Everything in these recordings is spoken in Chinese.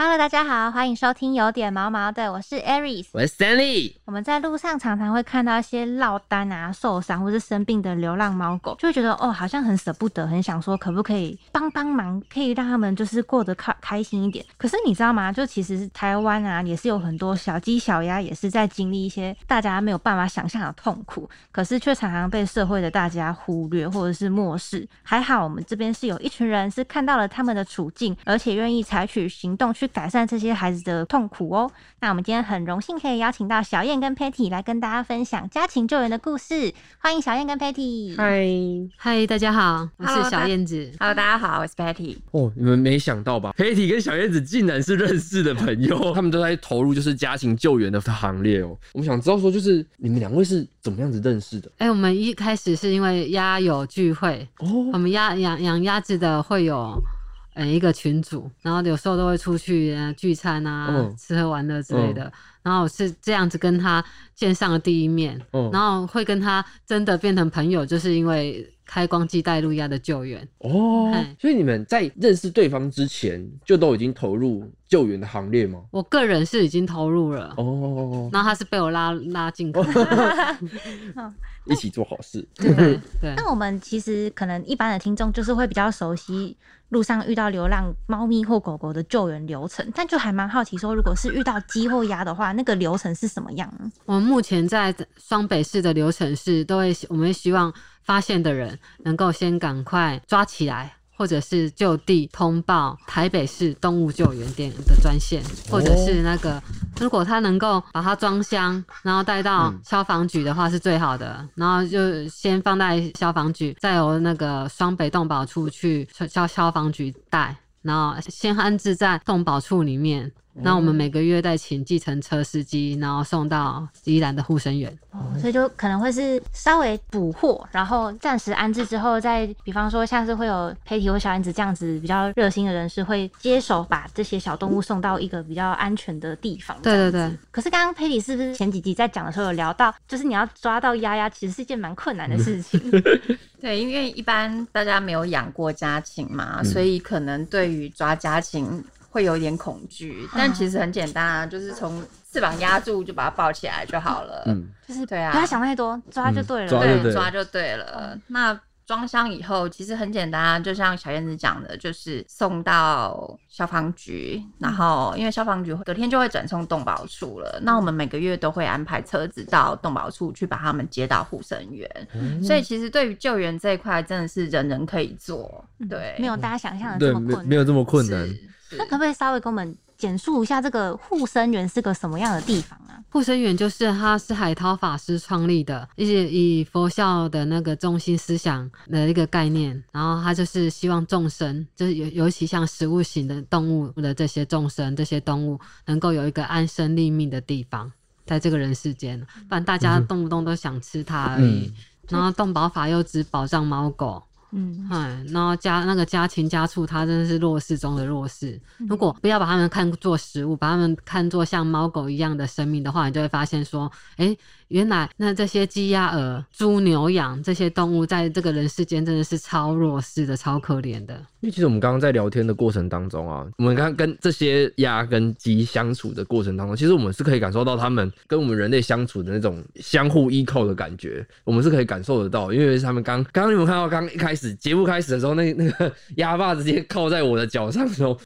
Hello，大家好，欢迎收听有点毛毛的，我是 Aries。我是 Stanley。我们在路上常常会看到一些落单啊、受伤或是生病的流浪猫狗，就会觉得哦，好像很舍不得，很想说可不可以帮帮忙，可以让他们就是过得开开心一点。可是你知道吗？就其实台湾啊，也是有很多小鸡小鸭，也是在经历一些大家没有办法想象的痛苦，可是却常常被社会的大家忽略或者是漠视。还好我们这边是有一群人是看到了他们的处境，而且愿意采取行动去改善这些孩子的痛苦哦。那我们今天很荣幸可以邀请到小燕跟 Patty 来跟大家分享家禽救援的故事，欢迎小燕跟 Patty。嗨，嗨，大家好，我是小燕子。Hello，大家好，我是 Patty。哦，你们没想到吧？Patty 跟小燕子竟然是认识的朋友，他们都在投入就是家禽救援的行列哦。我们想知道说，就是你们两位是怎么样子认识的？哎、我们一开始是因为鸭友聚会，哦我，们鸭养养鸭子的会有。呃，一个群组，然后有时候都会出去呃聚餐啊，嗯吃喝玩乐之类的。然后是这样子跟他见上了第一面，嗯然后会跟他真的变成朋友，就是因为开光机带路亚的救援。哦嗨，所以你们在认识对方之前，就都已经投入救援的行列吗？我个人是已经投入了，哦，然后他是被我拉拉进坑。一起做好事。对对，那我们其实可能一般的听众就是会比较熟悉路上遇到流浪猫咪或狗狗的救援流程，但就还蛮好奇说，如果是遇到鸡或鸭的话，那个流程是什么样？我们目前在双北市的流程是，都会我们希望发现的人能够先赶快抓起来，或者是就地通报台北市动物救援店的专线，或者是那个如果他能够把它装箱，然后带到嗯消防局的话是最好的，然后就先放在消防局，再由那个双北动保处去消消防局带。然后先安置在动保处里面，那我们每个月再请计程车司机，然后送到宜兰的护生园。哦，所以就可能会是稍微补货，然后暂时安置之后，再比方说像是会有佩体或小燕子这样子比较热心的人士会接手把这些小动物送到一个比较安全的地方。对对对。可是刚刚佩体是不是前几集在讲的时候有聊到，就是你要抓到鸭鸭，其实是一件蛮困难的事情。对，因为一般大家没有养过家禽嘛，嗯所以可能对于抓家禽会有点恐惧。但其实很简单啊，就是从翅膀压住就把它抱起来就好了。嗯，就是对啊不要想太多，抓就对了。对，抓就对了。那装箱以后，其实很简单啊，就像小燕子讲的，就是送到消防局，然后因为消防局隔天就会转送动保处了。那我们每个月都会安排车子到动保处去把他们接到护生员。所以其实对于救援这一块，真的是人人可以做。对，没有大家想象的对，这么困难。没没有这么困难。那可不可以稍微跟我们简述一下这个护生园是个什么样的地方啊？护生园就是它是海涛法师创立的，一些以佛教的那个中心思想的一个概念，然后它就是希望众生，就是尤尤其像食物型的动物的这些众生，这些动物能够有一个安身立命的地方，在这个人世间，不然大家动不动都想吃它而已。嗯然后动保法又只保障猫狗，嗯，哎，然后家那个家禽家畜，它真的是弱势中的弱势。如果不要把它们看作食物，把它们看作像猫狗一样的生命的话，你就会发现说，哎，原来那这些鸡鸭鹅、猪牛羊这些动物，在这个人世间真的是超弱势的、超可怜的。因为其实我们刚刚在聊天的过程当中啊，我们刚刚跟这些鸭跟鸡相处的过程当中，其实我们是可以感受到它们跟我们人类相处的那种相互依靠的感觉，我们是可以感受得到。因为他们刚刚刚你们看到刚一开始节目开始的时候，那那个鸭爸直接靠在我的脚上的时候，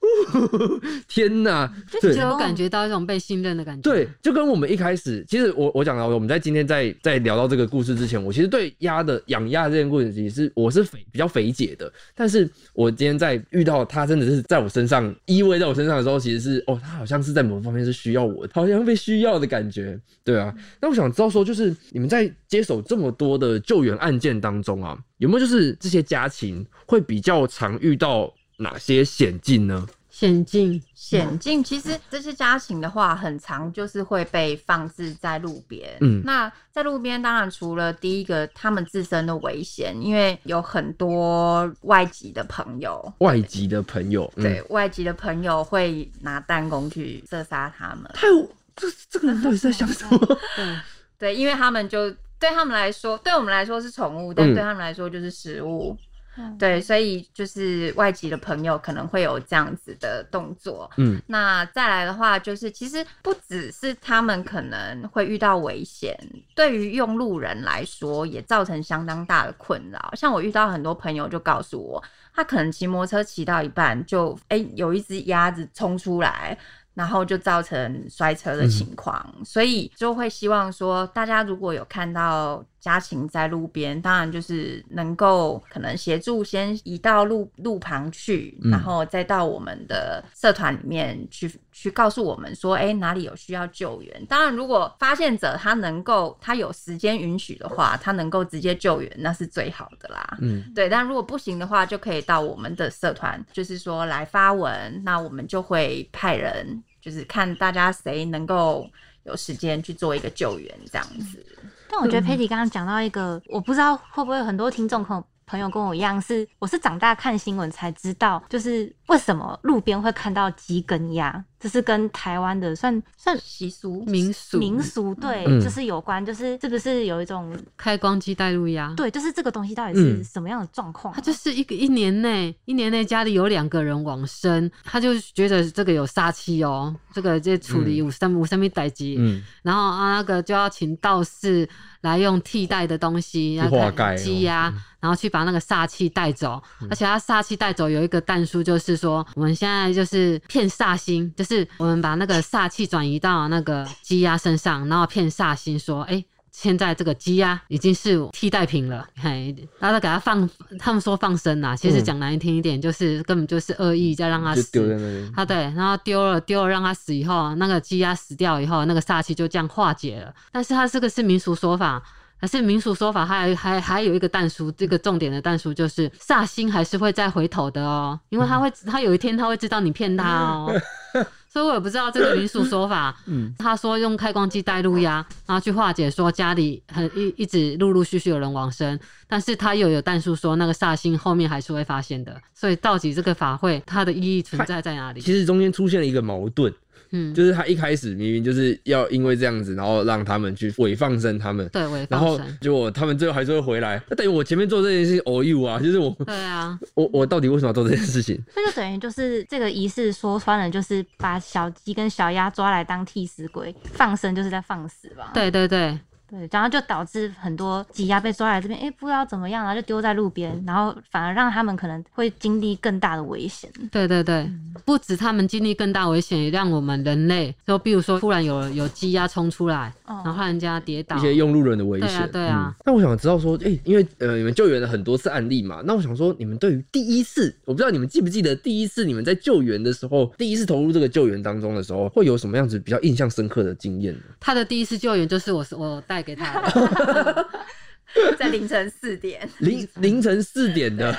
天哪！对就有感觉到一种被信任的感觉。对，就跟我们一开始，其实我我讲到，我们在今天在在聊到这个故事之前，我其实对鸭的养鸭这件故事，其实是我是肥比较肥解的。但是我今天在遇到它真的是在我身上依偎在我身上的时候，其实是哦，它好像是在某方面是需要我的，好像被需要的感觉。对啊，那我想知道说，就是你们在接手这么多的救援案件当中啊，有没有就是这些家禽会比较常遇到哪些险境呢？险境，险境其实这些家禽的话，很常就是会被放置在路边。嗯那在路边，当然除了第一个他们自身的危险，因为有很多外籍的朋友，外籍的朋友，嗯对外籍的朋友会拿弹弓去射杀他们。太这这个人到底是在想什么？对，对，因为他们就对他们来说，对我们来说是宠物，但嗯对他们来说就是食物。嗯对，所以就是外籍的朋友可能会有这样子的动作。嗯，那再来的话，就是其实不只是他们可能会遇到危险，对于用路人来说也造成相当大的困扰。像我遇到很多朋友就告诉我，他可能骑摩托车骑到一半就哎、有一只鸭子冲出来。然后就造成摔车的情况，所以就会希望说，大家如果有看到家禽在路边，当然就是能够可能协助先移到路路旁去，嗯然后再到我们的社团里面去去告诉我们说，哎，哪里有需要救援。当然，如果发现者他能够他有时间允许的话，他能够直接救援，那是最好的啦。嗯，对，但如果不行的话，就可以到我们的社团，就是说来发文，那我们就会派人，就是看大家谁能够有时间去做一个救援，这样子。但我觉得佩蒂刚刚讲到一个，我不知道会不会很多听众朋友朋友跟我一样，是我是长大看新闻才知道，就是为什么路边会看到鸡跟鸭，这是跟台湾的算算习俗。民俗民俗对，嗯。就是有关，就是是不是有一种开光机带路鸭，对，就是这个东西到底是嗯。什么样的状况啊？他就是一个一年内，一年内家里有两个人往生，他就觉得这个有煞气哦，这个这处理五三五三米代机，嗯，然后啊那个就要请道士来用替代的东西，然后鸡呀、然后去把那个煞气带走。而且他煞气带走有一个弹书，就是说我们现在就是骗煞星，就是我们把那个煞气转移到那个鸡鸭身上，然后骗煞星说，哎、现在这个鸡鸭已经是替代品了，嘿，然后给它放，他们说放生啦，其实嗯讲难听一点，就是根本就是恶意在让它死，就丢在那边。啊，对，然后丢了丢了，让它死以后，那个鸡鸭死掉以后，那个煞气就这样化解了。但是它这个是民俗说法，还是民俗说法还还还有一个弹书，这个重点的弹书就是煞星还是会再回头的哦，因为他会他有一天他会知道你骗他哦。所以我也不知道这个民俗说法，嗯。他说用开光机带路呀，然后去化解说家里很一一直陆陆续续有人往生，但是他又有淡数说那个煞星后面还是会发现的，所以到底这个法会它的意义存在在哪里？其实中间出现了一个矛盾，嗯，就是他一开始明明就是要因为这样子，然后让他们去伪放生他们，对，违然后放生，结果他们最后还是会回来，那等于我前面做这件事情 all you 啊，就是我 对啊，我我到底为什么要做这件事情？那就等于就是这个仪式说穿了，就是把小鸡跟小鸭抓来当替死鬼，放生就是在放死吧？对对对，对，然后就导致很多鸡鸭被抓来这边，哎、不知道怎么样，然后就丢在路边，然后反而让他们可能会经历更大的危险。对对对，不止他们经历更大危险，也让我们人类，就比如说突然有有鸡鸭冲出来，哦然后让人家跌倒一，些用路人的危险。对啊对啊嗯那我想知道说，哎、因为呃，你们救援了很多次案例嘛，那我想说，你们对于第一次，我不知道你们记不记得第一次你们在救援的时候，第一次投入这个救援当中的时候，会有什么样子比较印象深刻的经验呢？他的第一次救援就是我我带给他的，在凌晨四点，凌凌晨四点的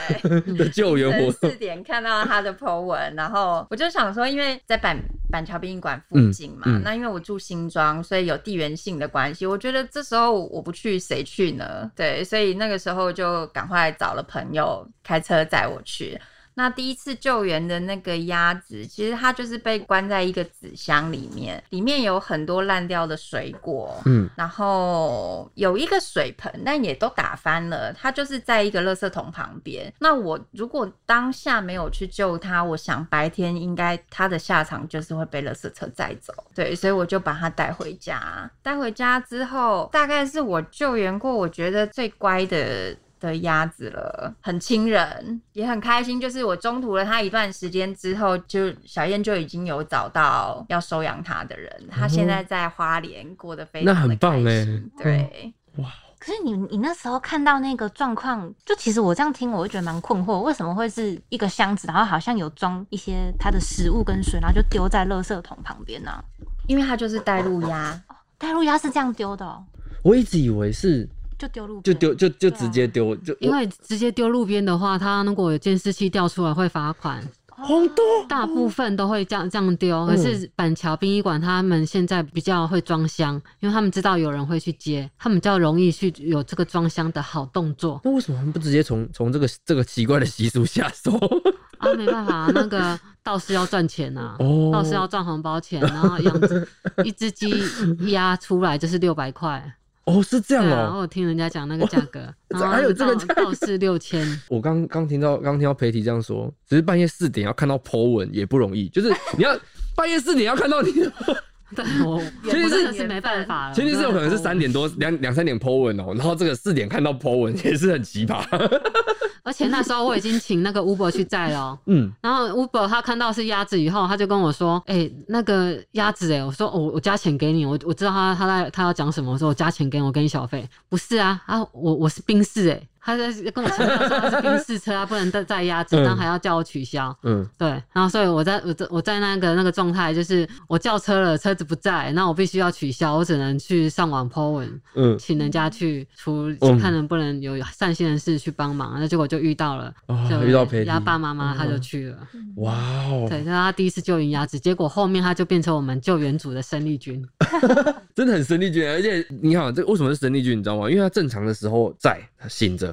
的救援活动。四，点看到他的 po 文，然后我就想说，因为在板板桥殡仪馆附近嘛，嗯嗯。那因为我住新庄，所以有地缘性的关系，我觉得这时候我不去谁去呢？对，所以那个时候就赶快找了朋友开车载我去。那第一次救援的那个鸭子，其实它就是被关在一个纸箱里面，里面有很多烂掉的水果，嗯，然后有一个水盆，但也都打翻了。它就是在一个垃圾桶旁边。那我如果当下没有去救它，我想白天应该它的下场就是会被垃圾车载走。对，所以我就把它带回家。带回家之后，大概是我救援过我觉得最乖的。的鸭子了，很亲人，也很开心。就是我中途了它一段时间之后，就小燕就已经有找到要收养它的人，它现在在花莲过得非常那很棒哎对，可是你你那时候看到那个状况，就其实我这样听，我会觉得蛮困惑，为什么会是一个箱子，然后好像有装一些它的食物跟水，然后就丢在垃圾桶旁边呢、因为它就是带路鸭，带路鸭是这样丢的、哦，我一直以为是就丢路边就丢就直接丢，就因为直接丢路边的话，他如果有监视器调出来会罚款，红豆大部分都会这样这样丢。可是板桥殡仪馆他们现在比较会装箱，因为他们知道有人会去接，他们比较容易去有这个装箱的好动作那为什么他们不直接从从这个这个奇怪的习俗下手？啊，没办法，那个道士要赚钱呐、哦道士要赚红包钱，然后养 一只鸡压出来就是六百块，哦，是这样哦。我有听人家讲那个价格，然 后还有这个到价格到是六千，我刚刚听到刚听到裴提这样说，只是半夜四点要看到 Po 文也不容易，就是 你要半夜四点要看到你的，对我其实是我真的是没办法了。前提是有可能是三点多两两三点 Po 文哦，然后这个四点看到 Po 文也是很奇葩。而且那时候我已经请那个 Uber 去载了哦、嗯，然后 Uber 他看到是鸭子以后，他就跟我说：“哎、那个鸭子哎、我说我我加钱给你，我我知道他他在他要讲什么，我说我加钱给你，我给你小费。不是啊啊，我我是宾士哎、他在跟我强调说他是宾士车，他不能再载鸭子，嗯然后还要叫我取消。嗯，对，然后所以我在我在我在那个那个状态，就是我叫车了，车子不在，那我必须要取消，我只能去上网 po 文，嗯，请人家去出嗯看能不能有善心人士去帮忙，那结果就遇到了，哦就遇到鸭爸妈妈，他就嗯去了。哇哦，对，那他第一次救援鸭子，结果后面他就变成我们救援组的生力军。真的很生力军，而且你好，这为什么是生力军？你知道吗？因为他正常的时候在，他醒着；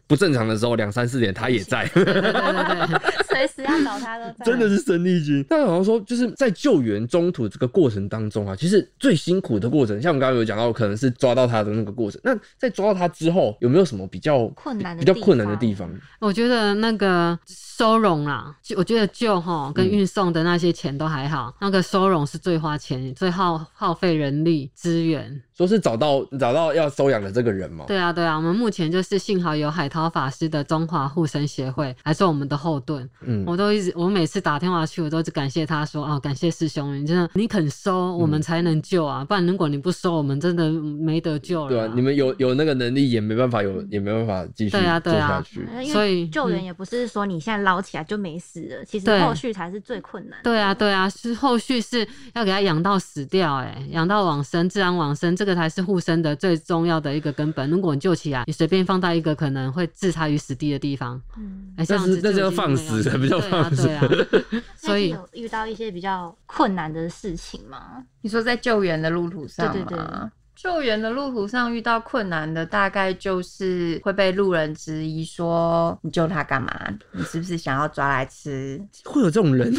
不正常的时候两三四点他也在，对对对对，随时要找他都在。真的是生力军。但好像说，就是在救援中途这个过程当中啊，其实最辛苦的过程，像我们刚刚有讲到，可能是抓到他的那个过程。那在抓到他之后，有没有什么比较困难的比较困难的地方？我觉得那个收容啦，就我觉得救哈跟嗯运送的那些钱都还好，那个收容是最花钱、最耗耗费人力资源。说是找到找到要收养的这个人嘛？对啊，对啊，我们目前就是幸好有海涛法师的中华护生协会来做我们的后盾，嗯，我都一直，我每次打电话去，我都只感谢他说啊，感谢师兄，你真的你肯收，我嗯们才能救啊，不然如果你不收，我们真的没得救了、对啊，你们有有那个能力，也没办法有，也没办法继续对啊对啊做下去。所以救援嗯也不是说你现在捞起来就没死了，其实后续才是最困难的。对啊，对啊，是后续是要给他养到死掉、欸，哎，养到往生，自然往生，这个才是护生的最重要的一个根本。如果你救起来，你随便放到一个可能会置他于死地的地方，嗯，哎、这样子就已经那是要放没有死才比较放死对啊，所以有遇到一些比较困难的事情吗？你说在救援的路途上吗？对对对救援的路途上遇到困难的，大概就是会被路人质疑说：“你救他干嘛？你是不是想要抓来吃会有这种人，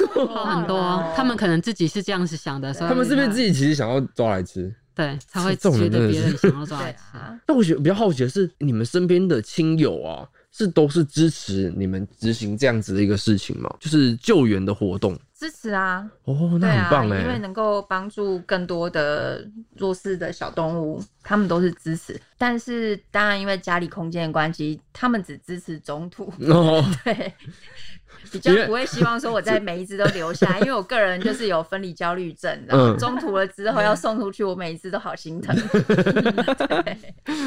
很多他们可能自己是这样子想的，所以他们是不是自己其实想要抓来吃？对才会觉得别人想要？”抓对来吃。啊，那我觉得比较好奇的是，你们身边的亲友啊，是都是支持你们执行这样子的一个事情吗？就是救援的活动支持啊，哦，那很棒因为哎。能够帮助更多的弱势的小动物，他们都是支持。但是当然，因为家里空间的关系，他们只支持中途。哦，对，比较不会希望说我在每一只都留下，因为我个人就是有分离焦虑症，然后嗯中途了之后要送出去，我每一只都好心疼。对，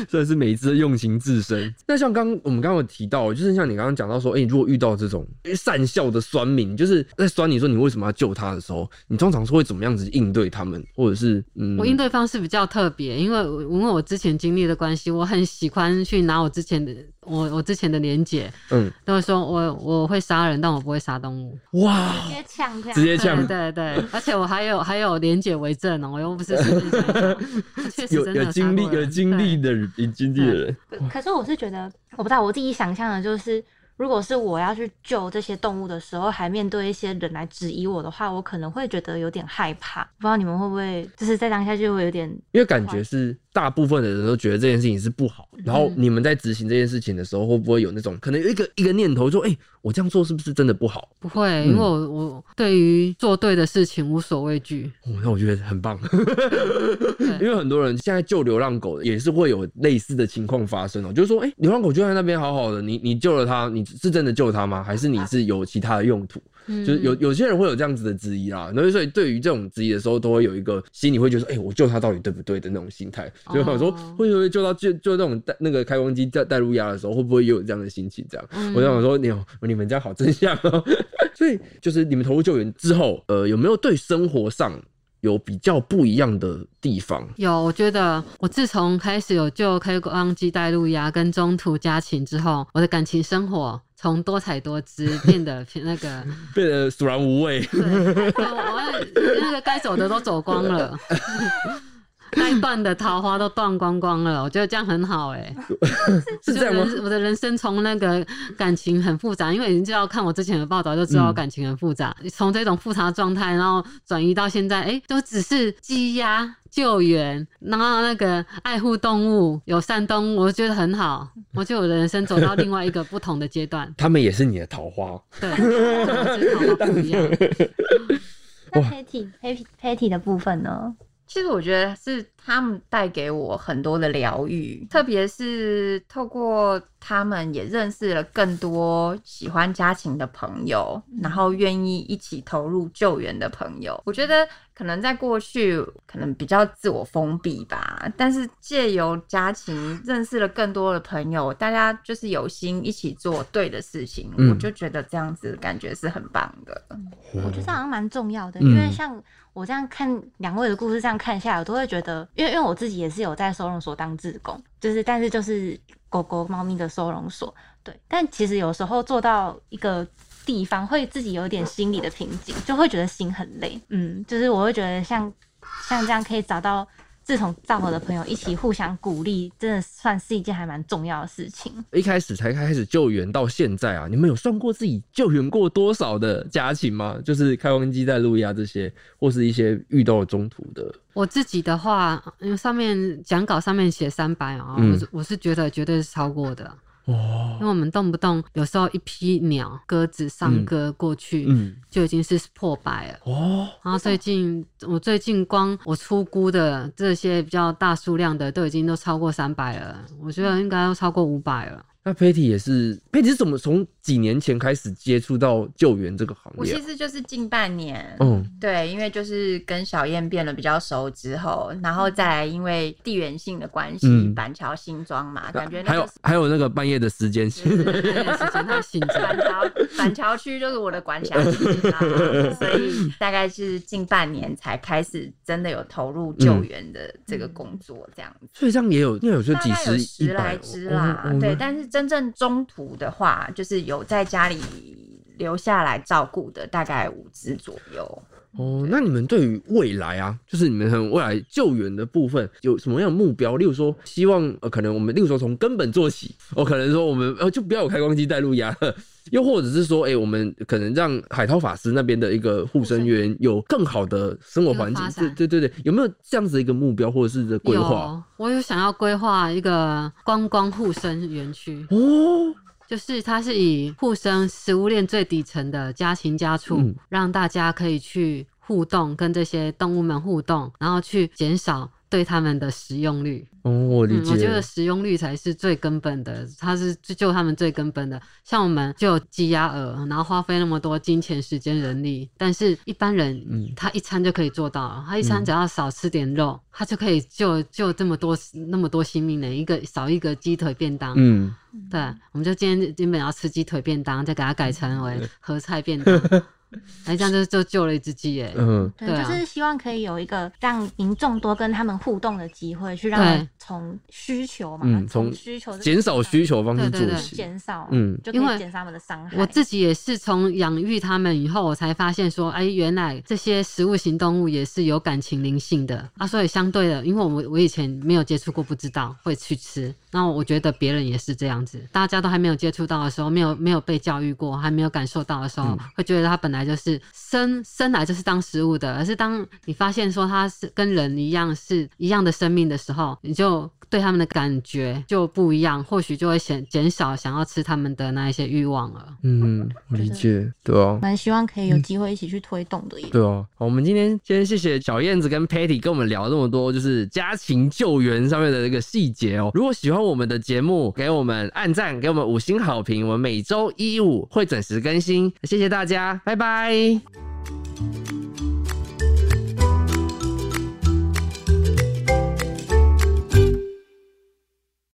真的是每一只用情至深。那像刚我们刚刚有提到，就是像你刚刚讲到说，哎、你如果遇到这种善笑的酸民，就是在酸你说你为什么要救他的时候，你通常是会怎么样子应对他们，或者是嗯，我应对方式比较特别，因为我因为我之前经历的关系，我很喜欢去拿我之前的我我之前的连姐，嗯，都会说我我会杀人，但我不会杀动物。哇，直接呛直接呛。对对对，而且我还有还有连姐为证哦，我又不是 有有经历有经历的人，有经历的人，可可是我是觉得，我不知道我自己想象的就是，如果是我要去救这些动物的时候，还面对一些人来质疑我的话，我可能会觉得有点害怕。不知道你们会不会，就是在当下就会有点因为感觉是大部分的人都觉得这件事情是不好，然后你们在执行这件事情的时候，会不会有那种可能有一个一个念头说，哎、我这样做是不是真的不好？不会，因为我我对于做对的事情无所畏惧。哦，那我觉得很棒，因为很多人现在救流浪狗也是会有类似的情况发生哦，就是说，哎、流浪狗就在那边好好的，你你救了它，你是真的救它吗？还是你是有其他的用途？就是有有些人会有这样子的质疑啦，然后所以对于这种质疑的时候，都会有一个心里会觉得说，哎、我救他到底对不对的那种心态。所以我想说，哦会不会救到救救那种带那个开光机带带入压的时候，会不会也有这样的心情？这样，嗯我就想说，你有你们家好真相哦。所以就是你们投入救援之后，呃，有没有对生活上有比较不一样的地方？有，我觉得我自从开始有就开光机带路牙跟中途家禽之后，我的感情生活从多彩多姿变得 那个，变得索然无味。对，我我那个该走的都走光了。该断的桃花都断光光了，我觉得这样很好哎、是这样吗？我的人生从那个感情很复杂，因为你知道看我之前的报道就知道感情很复杂，从、这种复杂状态，然后转移到现在，哎、都只是积压。救援，然后那个爱护动物、友善动物，我觉得很好。我觉得我的人生走到另外一个不同的阶段。他们也是你的桃花。对，就是桃花不一样。那 Patty Patty Patty 的部分呢？其实我觉得是他们带给我很多的疗愈，特别是透过他们也认识了更多喜欢家禽的朋友，然后愿意一起投入救援的朋友。我觉得可能在过去可能比较自我封闭吧，但是借由家禽认识了更多的朋友，大家就是有心一起做对的事情，嗯。我就觉得这样子感觉是很棒的。我觉得这好像蛮重要的，嗯因为像我这样看两位的故事，这样看下来，我都会觉得，因为因为我自己也是有在收容所当志工，就是但是就是狗狗、猫咪的收容所，对，但其实有时候做到一个地方，会自己有点心理的瓶颈，就会觉得心很累，嗯，就是我会觉得像像这样可以找到志同道合的朋友一起互相鼓励，真的算是一件还蛮重要的事情。一开始才开始救援到现在啊，你们有算过自己救援过多少的家禽吗？就是开荒鸡在路亚这些，或是一些遇到了中途的。我自己的话，因为上面讲稿上面写三百啊，嗯我是我是觉得绝对是超过的，哦。因为，我们动不动有时候一批鸟鸽子上鸽过去，嗯，就已经是破百了。哦，然后最近我最近光我出估的这些比较大数量的都已经都超过三百了，我觉得应该都超过五百了。那 Patty 也是，Patty 是怎么从几年前开始接触到救援这个行我业啊？其实就是近半年，嗯对，因为就是跟小燕变得比较熟之后，然后再来因为地缘性的关系，嗯板桥新庄嘛，感觉还有还有那个半夜的时间，时间太醒着，板桥板桥区就是我的管辖区啦，所以大概是近半年才开始真的有投入救援的这个工作，这样子。所以这样也有，应该有就几大概有十、十来只啦，哦哦对，但是真正中途的话，就是有在家里留下来照顾的，大概五只左右。哦，那你们对于未来啊，就是你们很未来救援的部分有什么样的目标？例如说，希望呃，可能我们例如说从根本做起，哦，可能说我们呃就不要有开光机带路牙了，又或者是说，哎、我们可能让海涛法师那边的一个护生员有更好的生活环境。对对对对，有没有这样子一个目标或者是的规划？我有想要规划一个观光护生园区，哦，就是它是以互生食物链最底层的家禽家畜，嗯。让大家可以去互动，跟这些动物们互动，然后去减少对他们的使用率。哦，我理嗯，解。我觉得使用率才是最根本的，它是救他们最根本的。像我们就有鸡鸭鹅，然后花费那么多金钱、时间、人力，但是一般人，嗯他一餐就可以做到了，他一餐嗯只要少吃点肉，他就可以救救这么多那么多性命呢。一个少一个鸡腿便当，嗯，对，我们就今天原本要吃鸡腿便当，再给它改成为合菜便当，哎，这样就就救了一只鸡哎。嗯，对，就是希望可以有一个让民众多跟他们互动的机会，去让他们从需求嘛，嗯从从需求减少需求方式对对对做起。减少，嗯就减少他们的伤害。我自己也是从养育他们以后，我才发现说，哎，原来这些食物型动物也是有感情灵性的啊。所以相对的，因为我我以前没有接触过，不知道会去吃。那我觉得别人也是这样子，大家都还没有接触到的时候，没有没有被教育过，还没有感受到的时候，嗯会觉得它本来就是生生来就是当食物的。而是当你发现说它是跟人一样是一样的生命的时候，你就对他们的感觉就不一样，或许就会减减少想要吃他们的那一些欲望了。嗯，我理解，对啊。蛮希望可以有机会一起去推动的耶。对啊，我们今天今天谢谢小燕子跟 Patty 跟我们聊这么多，就是家禽救援上面的这个细节哦。如果喜欢我们的节目，给我们按赞，给我们五星好评，我们每周一五会准时更新，谢谢大家，拜拜。